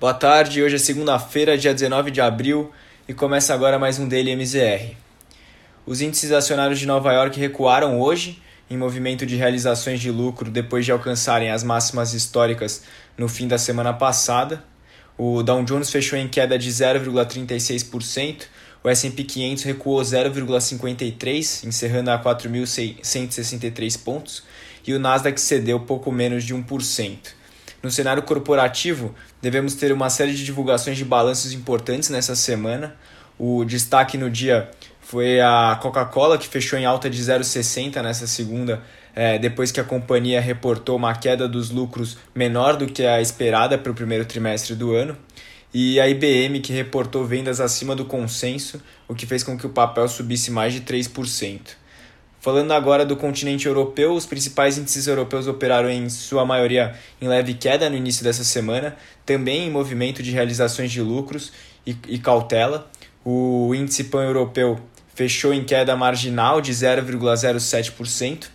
Boa tarde, hoje é segunda-feira, dia 19 de abril, e começa agora mais um Daily MZR. Os índices acionários de Nova York recuaram hoje, em movimento de realizações de lucro depois de alcançarem as máximas históricas no fim da semana passada. O Dow Jones fechou em queda de 0,36%, o S&P 500 recuou 0,53%, encerrando a 4.163 pontos, e o Nasdaq cedeu pouco menos de 1%. No cenário corporativo, devemos ter uma série de divulgações de balanços importantes nessa semana. O destaque no dia foi a Coca-Cola, que fechou em alta de 0,60 nessa segunda, é, depois que a companhia reportou uma queda dos lucros menor do que a esperada para o primeiro trimestre do ano. E a IBM, que reportou vendas acima do consenso, o que fez com que o papel subisse mais de 3%. Falando agora do continente europeu, os principais índices europeus operaram em sua maioria em leve queda no início dessa semana, também em movimento de realizações de lucros e, e cautela. O índice pan-europeu fechou em queda marginal de 0,07%.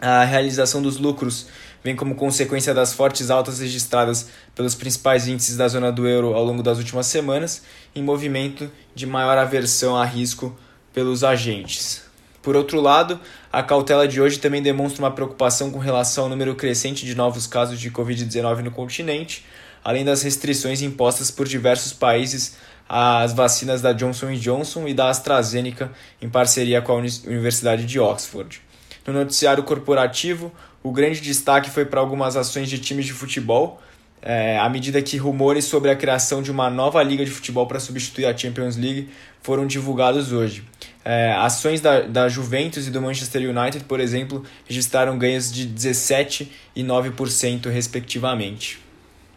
A realização dos lucros vem como consequência das fortes altas registradas pelos principais índices da zona do euro ao longo das últimas semanas, em movimento de maior aversão a risco pelos agentes. Por outro lado, a cautela de hoje também demonstra uma preocupação com relação ao número crescente de novos casos de Covid-19 no continente, além das restrições impostas por diversos países às vacinas da Johnson Johnson e da AstraZeneca em parceria com a Universidade de Oxford. No noticiário corporativo, o grande destaque foi para algumas ações de times de futebol, é, à medida que rumores sobre a criação de uma nova liga de futebol para substituir a Champions League foram divulgados hoje. É, ações da, da Juventus e do Manchester United, por exemplo, registraram ganhos de 17% e 9%, respectivamente.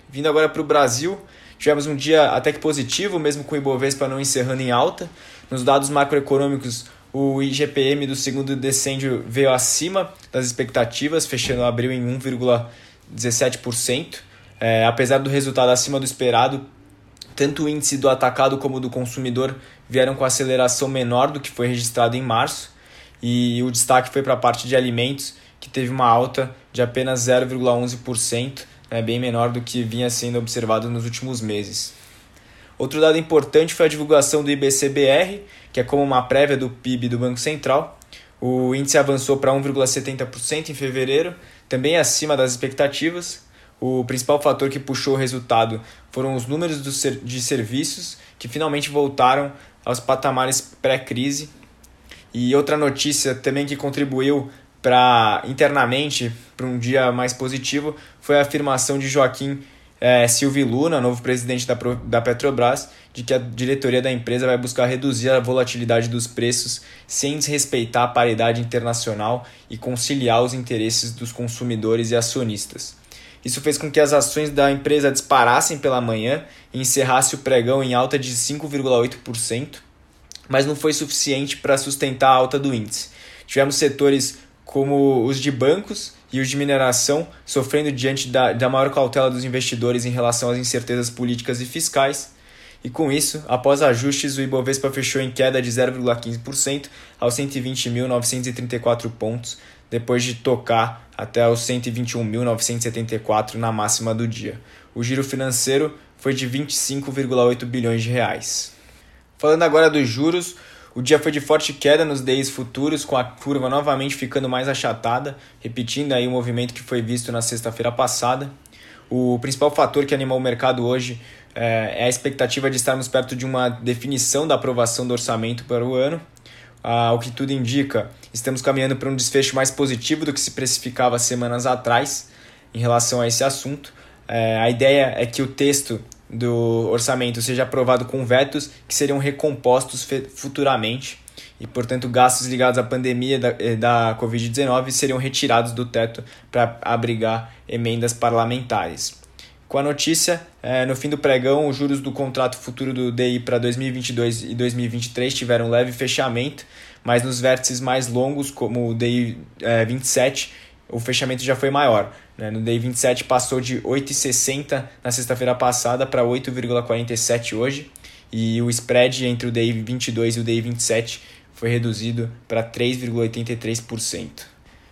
Vindo agora para o Brasil, tivemos um dia até que positivo, mesmo com o Ibovespa não encerrando em alta. Nos dados macroeconômicos, o IGPM do segundo decêndio veio acima das expectativas, fechando abril em 1,17%. É, apesar do resultado acima do esperado, tanto o índice do atacado como do consumidor vieram com aceleração menor do que foi registrado em março, e o destaque foi para a parte de alimentos, que teve uma alta de apenas 0,11%, né, bem menor do que vinha sendo observado nos últimos meses. Outro dado importante foi a divulgação do IBCBR, que é como uma prévia do PIB do Banco Central. O índice avançou para 1,70% em fevereiro, também acima das expectativas, o principal fator que puxou o resultado foram os números de serviços, que finalmente voltaram aos patamares pré-crise. E outra notícia também que contribuiu para internamente para um dia mais positivo foi a afirmação de Joaquim é, Silvio Luna, novo presidente da, da Petrobras, de que a diretoria da empresa vai buscar reduzir a volatilidade dos preços sem desrespeitar a paridade internacional e conciliar os interesses dos consumidores e acionistas. Isso fez com que as ações da empresa disparassem pela manhã e encerrasse o pregão em alta de 5,8%, mas não foi suficiente para sustentar a alta do índice. Tivemos setores como os de bancos e os de mineração sofrendo diante da, da maior cautela dos investidores em relação às incertezas políticas e fiscais. E com isso, após ajustes, o Ibovespa fechou em queda de 0,15% aos 120.934 pontos, depois de tocar até os 121.974 na máxima do dia. O giro financeiro foi de 25,8 bilhões de reais. Falando agora dos juros, o dia foi de forte queda nos DIs futuros, com a curva novamente ficando mais achatada, repetindo aí o movimento que foi visto na sexta-feira passada. O principal fator que animou o mercado hoje é, é a expectativa de estarmos perto de uma definição da aprovação do orçamento para o ano, ao que tudo indica, estamos caminhando para um desfecho mais positivo do que se precificava semanas atrás em relação a esse assunto. É, a ideia é que o texto do orçamento seja aprovado com vetos que seriam recompostos futuramente e, portanto, gastos ligados à pandemia da, eh, da Covid-19 seriam retirados do teto para abrigar emendas parlamentares. Com a notícia, é, no fim do pregão, os juros do contrato futuro do DI para 2022 e 2023 tiveram leve fechamento, mas nos vértices mais longos, como o DI é, 27, o fechamento já foi maior. Né? No DI 27 passou de 8,60 na sexta-feira passada para 8,47 hoje, e o spread entre o DI 22 e o DI 27 foi reduzido para 3,83%.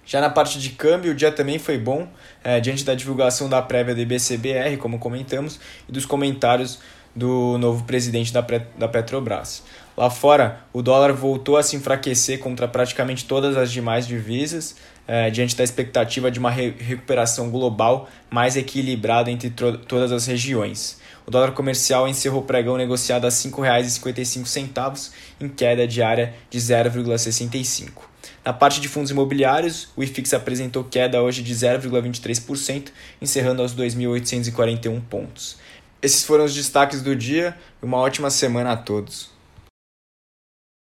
Já na parte de câmbio, o dia também foi bom, é, diante da divulgação da prévia do IBCBR, como comentamos, e dos comentários do novo presidente da, da Petrobras. Lá fora, o dólar voltou a se enfraquecer contra praticamente todas as demais divisas, é, diante da expectativa de uma re recuperação global mais equilibrada entre todas as regiões. O dólar comercial encerrou o pregão negociado a R$ 5,55, em queda diária de 0,65. Na parte de fundos imobiliários, o IFIX apresentou queda hoje de 0,23%, encerrando aos 2.841 pontos. Esses foram os destaques do dia. Uma ótima semana a todos.